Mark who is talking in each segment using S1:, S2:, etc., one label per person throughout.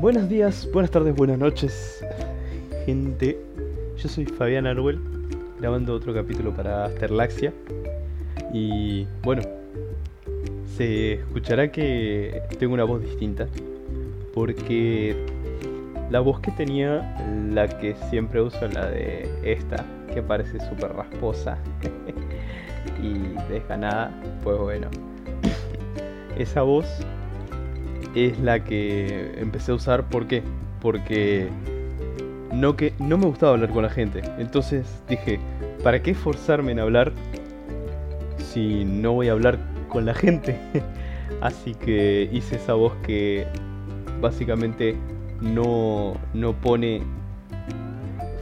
S1: Buenos días, buenas tardes, buenas noches, gente. Yo soy Fabián Arwell, grabando otro capítulo para Asterlaxia. Y bueno, se escuchará que tengo una voz distinta, porque la voz que tenía, la que siempre uso, la de esta, que parece súper rasposa y desganada, pues bueno, esa voz es la que empecé a usar. ¿Por qué? Porque no, que, no me gustaba hablar con la gente. Entonces dije, ¿para qué esforzarme en hablar si no voy a hablar con la gente? Así que hice esa voz que básicamente no, no pone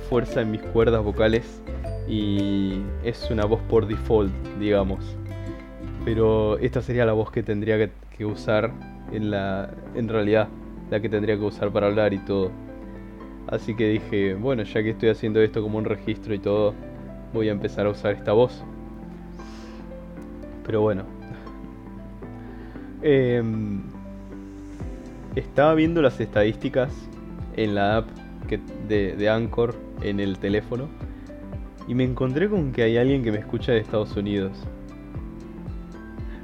S1: fuerza en mis cuerdas vocales y es una voz por default, digamos. Pero esta sería la voz que tendría que usar en la en realidad la que tendría que usar para hablar y todo. Así que dije, bueno, ya que estoy haciendo esto como un registro y todo, voy a empezar a usar esta voz. Pero bueno. Em, estaba viendo las estadísticas en la app de, de Anchor en el teléfono y me encontré con que hay alguien que me escucha de Estados Unidos.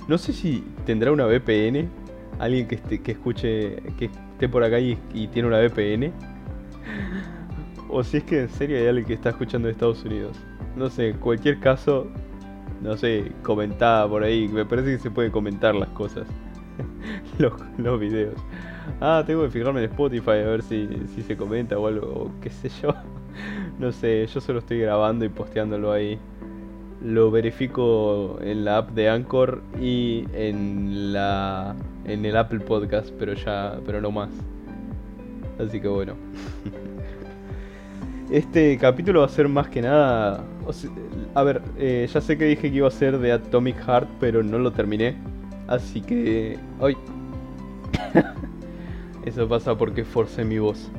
S1: No sé si tendrá una VPN alguien que, esté, que escuche, que esté por acá y, tiene una VPN. O si es que en serio hay alguien que está escuchando de Estados Unidos. No sé, cualquier caso, no sé, comentada por ahí. Me parece que se puede comentar las cosas. los, los videos. Ah, tengo que fijarme en Spotify a ver si, si se comenta o algo, o qué sé yo. no sé, yo solo estoy grabando y posteándolo ahí lo verifico en la app de Anchor y en la en el Apple Podcast, pero ya pero no más. Así que bueno. Este capítulo va a ser más que nada a ver, eh, ya sé que dije que iba a ser de Atomic Heart, pero no lo terminé. Así que hoy Eso pasa porque forcé mi voz.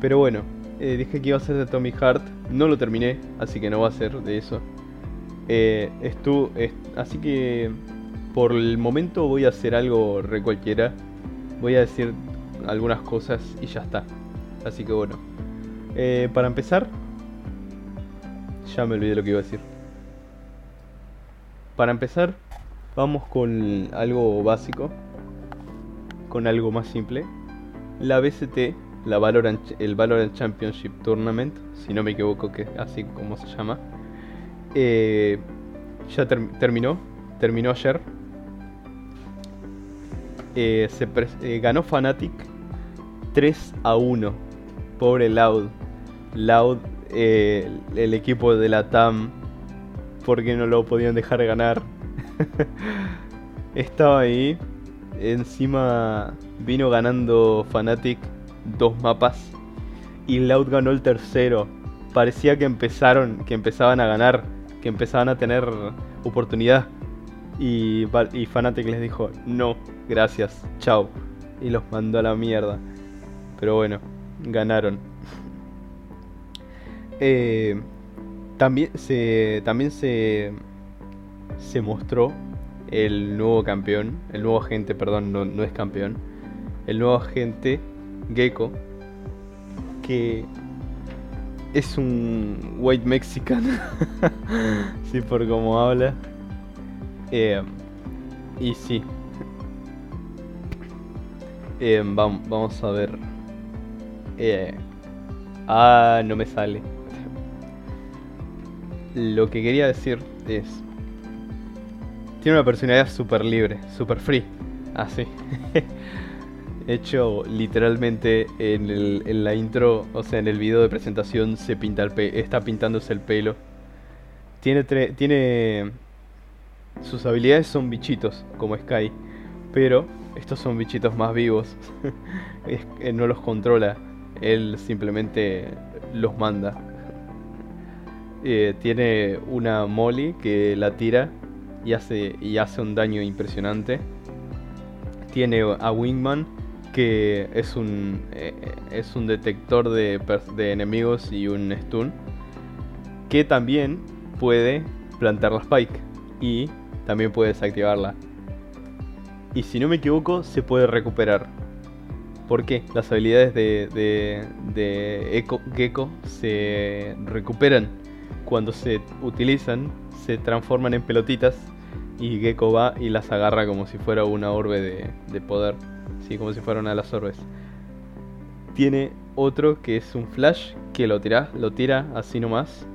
S1: Pero bueno, eh, dije que iba a ser de Atomic Heart, no lo terminé, así que no va a ser de eso. Eh, estu así que por el momento voy a hacer algo re cualquiera. Voy a decir algunas cosas y ya está. Así que bueno. Eh, para empezar, ya me olvidé lo que iba a decir. Para empezar, vamos con algo básico. Con algo más simple. La BCT, el Valorant Championship Tournament, si no me equivoco que así como se llama eh, ya ter terminó, terminó ayer. Eh, se eh, ganó Fnatic 3 a 1. Pobre Loud. Loud, eh, el equipo de la TAM, porque no lo podían dejar ganar. Estaba ahí. Encima vino ganando Fnatic dos mapas. Y Loud ganó el tercero. Parecía que empezaron, que empezaban a ganar que empezaban a tener oportunidad. Y, y Fnatic les dijo, no, gracias, chao. Y los mandó a la mierda. Pero bueno, ganaron. Eh, también se, también se, se mostró el nuevo campeón, el nuevo agente, perdón, no, no es campeón, el nuevo agente Gecko, que es un white mexican. sí, por cómo habla. Eh, y sí. Eh, vamos, vamos a ver. Eh, ah, no me sale. Lo que quería decir es... Tiene una personalidad súper libre, súper free. Así. Ah, hecho literalmente en, el, en, la intro, o sea, en el video de presentación se pinta el está pintándose el pelo. Tiene tiene sus habilidades son bichitos como Sky, pero estos son bichitos más vivos. no los controla, él simplemente los manda. Eh, tiene una Molly que la tira y hace y hace un daño impresionante. Tiene a Wingman que es un, eh, es un detector de, de, enemigos y un stun, que también puede plantar la spike y también puede desactivarla. Y si no me equivoco, se puede recuperar. ¿Por qué? Las habilidades de, de, de Gecko se recuperan cuando se utilizan, se transforman en pelotitas y Gecko va y las agarra como si fuera una orbe de, de poder, sí, como si fuera una de las orbes. Tiene otro que es un flash que lo tira, lo tira así nomás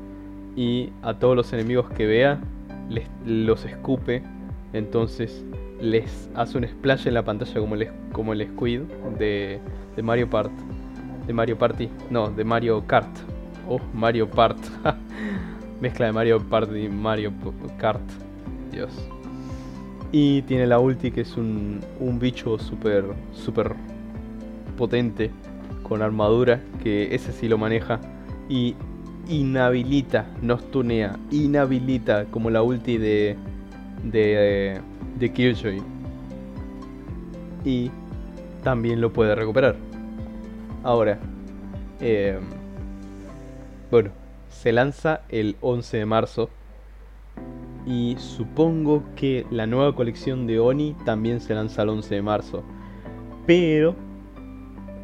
S1: y a todos los enemigos que vea les, los escupe, entonces les hace un splash en la pantalla como el, como el Squid de, de Mario Part. De Mario Party. No, de Mario Kart. Oh, Mario Part. Mezcla de Mario Party y Mario Kart. Dios. Y tiene la ulti que es un, un bicho súper, súper potente. Con armadura. Que ese sí lo maneja. Y inhabilita, no tunea, inhabilita como la ulti de, de, de Killjoy. Y también lo puede recuperar. Ahora, eh, bueno, se lanza el 11 de marzo. Y supongo que la nueva colección de Oni también se lanza el 11 de marzo. Pero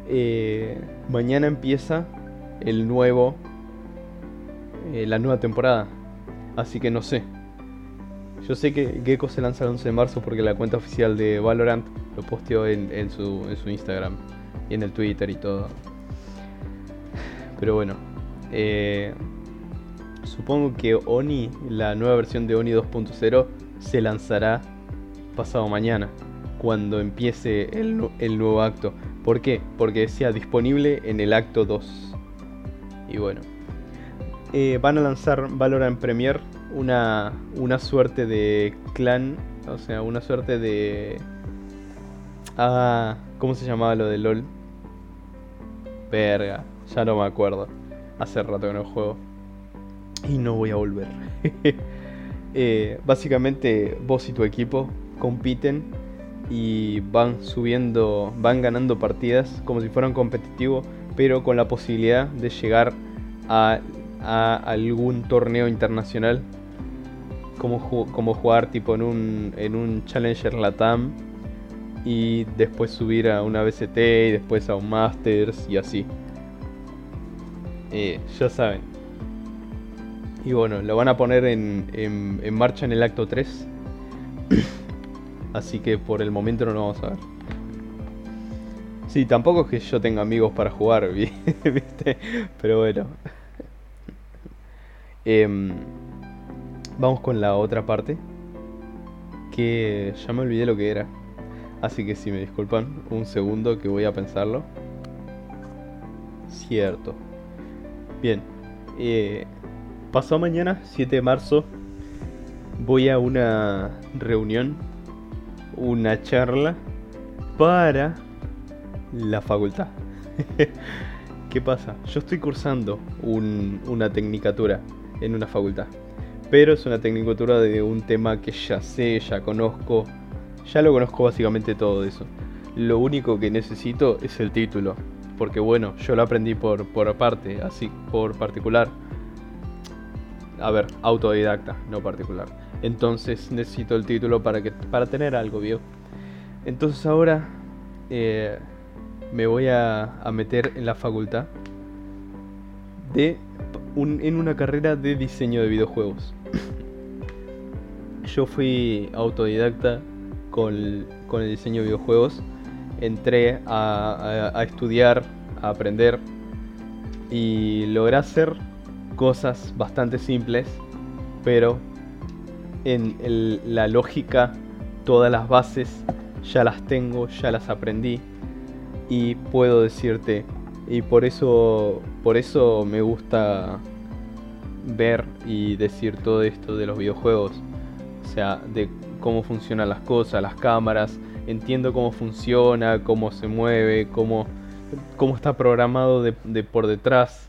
S1: eh, mañana empieza el nuevo, eh, la nueva temporada. Así que no sé. Yo sé que Gecko se lanza el 11 de marzo porque la cuenta oficial de Valorant lo posteó en, su, Instagram y en el Twitter y todo. Pero bueno, eh, supongo que Oni, la nueva versión de Oni 2.0, se lanzará pasado mañana, cuando empiece el, el, nuevo acto. ¿Por qué? Porque decía disponible en el acto 2. Y bueno, eh, van a lanzar Valorant Premier una, una suerte de clan, o sea, una suerte de... Ah, ¿cómo se llamaba lo de LOL? Verga, ya no me acuerdo. Hace rato que no juego. Y no voy a volver. eh, básicamente vos y tu equipo compiten y van subiendo, van ganando partidas como si fueran competitivos, pero con la posibilidad de llegar a, a algún torneo internacional como, como jugar tipo en un, en un Challenger Latam y después subir a una BCT y después a un Masters y así. Eh, ya saben. Y bueno, lo van a poner en, en, marcha en el acto 3. así que por el momento no lo vamos a ver. Sí, tampoco es que yo tenga amigos para jugar. Pero bueno. Eh, Vamos con la otra parte. Que ya me olvidé lo que era. Así que si me disculpan un segundo que voy a pensarlo. Cierto. Bien. Eh, pasado mañana, 7 de marzo, voy a una reunión, una charla para la facultad. ¿Qué pasa? Yo estoy cursando un, una tecnicatura en una facultad. Pero es una tecnicatura de un tema que ya sé, ya conozco. Ya lo conozco básicamente todo eso. Lo único que necesito es el título. Porque bueno, yo lo aprendí por, por aparte, así por particular. A ver, autodidacta, no particular. Entonces necesito el título para, que, para tener algo, ¿vio? Entonces ahora eh, me voy a, a meter en la facultad de en una carrera de diseño de videojuegos. Yo fui autodidacta con, el diseño de videojuegos. Entré a, estudiar, a aprender y logré hacer cosas bastante simples, pero en la lógica, todas las bases ya las tengo, ya las aprendí y puedo decirte y por eso, por eso me gusta ver y decir todo esto de los videojuegos. O sea, de cómo funcionan las cosas, las cámaras. Entiendo cómo funciona, cómo se mueve, cómo, cómo está programado de, por detrás.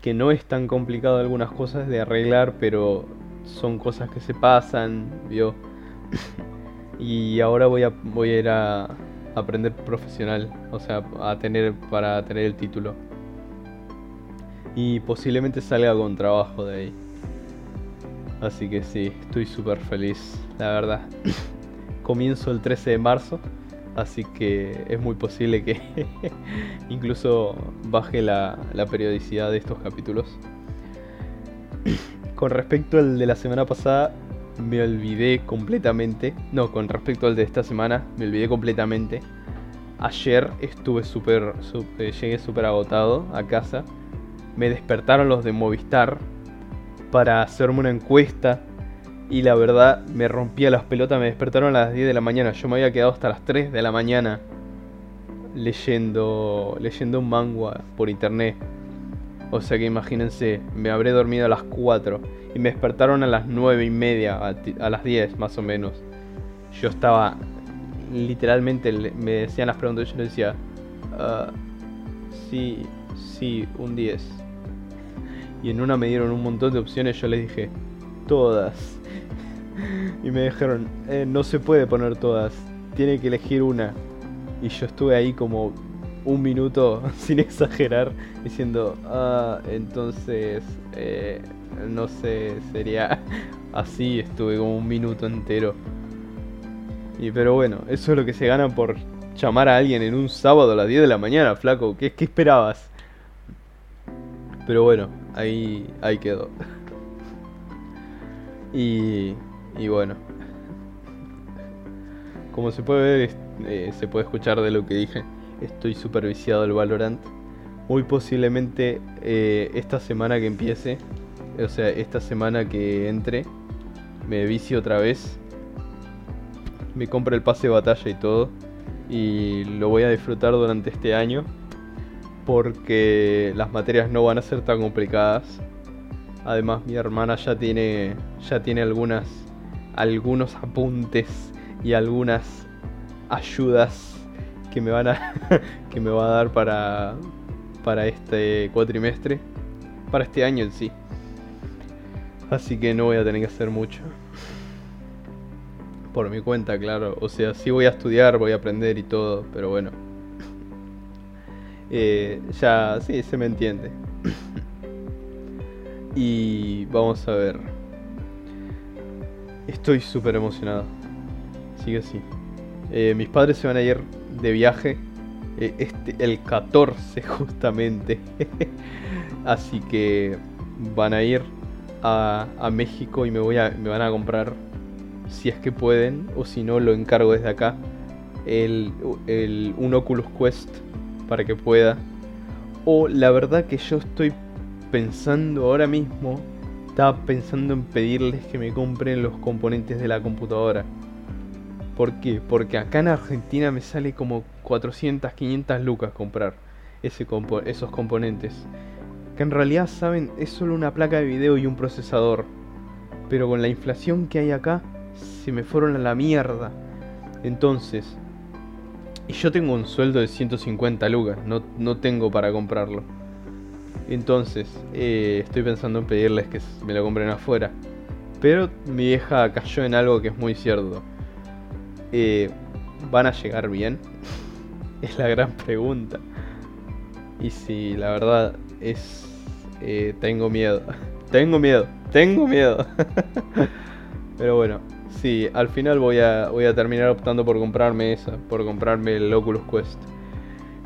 S1: Que no es tan complicado algunas cosas de arreglar, pero son cosas que se pasan, ¿vio? y ahora voy a, voy a ir a, aprender profesional, o sea, a tener para tener el título. Y posiblemente salga con trabajo de ahí. Así que sí, estoy súper feliz, la verdad. Comienzo el 13 de marzo, Así que es muy posible que incluso baje la, la periodicidad de estos capítulos. Con respecto al de la semana pasada, me olvidé completamente. No, con respecto al de esta semana, me olvidé completamente. Ayer estuve súper. Eh, llegué súper agotado a casa. Me despertaron los de Movistar para hacerme una encuesta. Y la verdad me rompía las pelotas. Me despertaron a las 10 de la mañana. Yo me había quedado hasta las 3 de la mañana leyendo, leyendo un manga por internet. O sea que imagínense, me habré dormido a las 4 y me despertaron a las 9 y media, a, las 10 más o menos. Yo estaba, literalmente me decían las preguntas, yo le decía, uh, sí, sí, un 10. Y en una me dieron un montón de opciones, yo les dije, todas. Y me dijeron, eh, no se puede poner todas, tiene que elegir una. Y yo estuve ahí como un minuto, sin exagerar, diciendo, ah, entonces, eh, no sé, sería así, estuve como un minuto entero. Y pero bueno, eso es lo que se gana por llamar a alguien en un sábado a las 10 de la mañana, flaco. ¿Qué, qué esperabas? Pero bueno, ahí, ahí quedó. Y, y bueno. Como se puede ver, eh, se puede escuchar de lo que dije. Estoy super viciado al Valorant. Muy posiblemente eh, esta semana que empiece o sea, esta semana que entre, me vicio otra vez, me compro el pase de batalla y todo, y lo voy a disfrutar durante este año, porque las materias no van a ser tan complicadas. Además, mi hermana ya tiene, ya tiene algunas, algunos apuntes y algunas ayudas que me van a, que me va a dar para, para este cuatrimestre, para este año en sí. Así que no voy a tener que hacer mucho. Por mi cuenta, claro. O sea, sí voy a estudiar, voy a aprender y todo, pero bueno. Eh, ya, sí, se me entiende. y vamos a ver. Estoy súper emocionado. Sigue así. Eh, mis padres se van a ir de viaje eh, este, el 14 justamente. Así que van a ir a, México y me, voy a, me van a comprar, si es que pueden, o si no, lo encargo desde acá, el, el, un Oculus Quest para que pueda. O la verdad que yo estoy pensando ahora mismo, estaba pensando en pedirles que me compren los componentes de la computadora. ¿Por qué? Porque acá en Argentina me sale como 400, 500 lucas comprar ese esos componentes que en realidad saben es solo una placa de video y un procesador. Pero con la inflación que hay acá, se me fueron a la mierda. Entonces, y yo tengo un sueldo de 150 lucas, no, no tengo para comprarlo. Entonces, eh, estoy pensando en pedirles que me lo compren afuera. Pero mi vieja cayó en algo que es muy cierto. Eh, ¿Van a llegar bien? es la gran pregunta. Y si la verdad es... Eh, tengo miedo. Tengo miedo. Tengo miedo. Pero bueno, sí, al final voy a, voy a terminar optando por comprarme esa, por comprarme el Oculus Quest.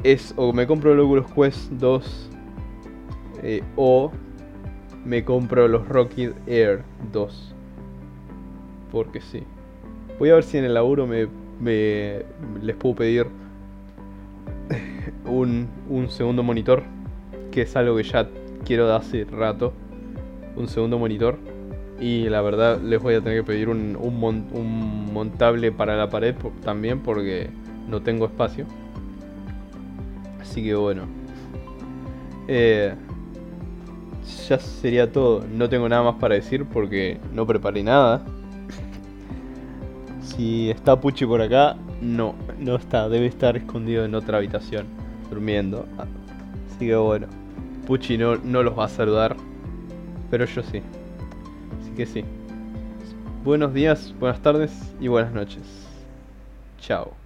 S1: Es o me compro el Oculus Quest 2 eh, o me compro los Rocket Air 2. Porque sí. Voy a ver si en el laburo me, me les puedo pedir un, un segundo monitor que es algo que ya quiero de hace rato. Un segundo monitor. Y la verdad les voy a tener que pedir un, un, montable para la pared también porque no tengo espacio. Así que bueno. Eh, ya sería todo. No tengo nada más para decir porque no preparé nada. Si está Puchi por acá, no, no está. Debe estar escondido en otra habitación, durmiendo. Así que bueno. Pucci no, no los va a saludar, pero yo sí. Que sí. Buenos días, buenas tardes y buenas noches. Chao.